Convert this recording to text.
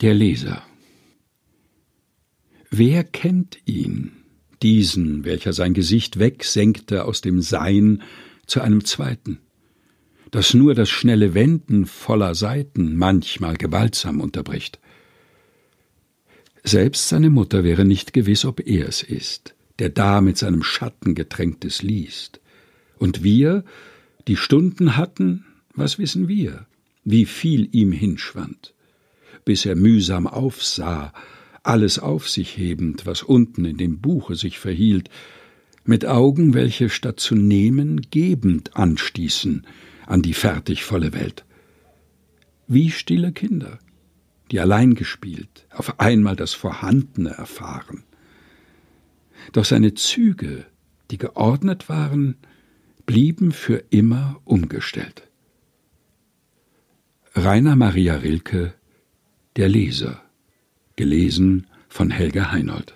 Der Leser. Wer kennt ihn, diesen, welcher sein Gesicht wegsenkte aus dem Sein zu einem zweiten, das nur das schnelle Wenden voller Seiten manchmal gewaltsam unterbricht? Selbst seine Mutter wäre nicht gewiss, ob er es ist, der da mit seinem Schatten getränktes liest. Und wir, die Stunden hatten, was wissen wir, wie viel ihm hinschwand? Bis er mühsam aufsah, alles auf sich hebend, was unten in dem Buche sich verhielt, mit Augen, welche statt zu nehmen, gebend anstießen an die fertig volle Welt. Wie stille Kinder, die allein gespielt, auf einmal das Vorhandene erfahren. Doch seine Züge, die geordnet waren, blieben für immer umgestellt. Rainer Maria Rilke der Leser. Gelesen von Helga Heinold.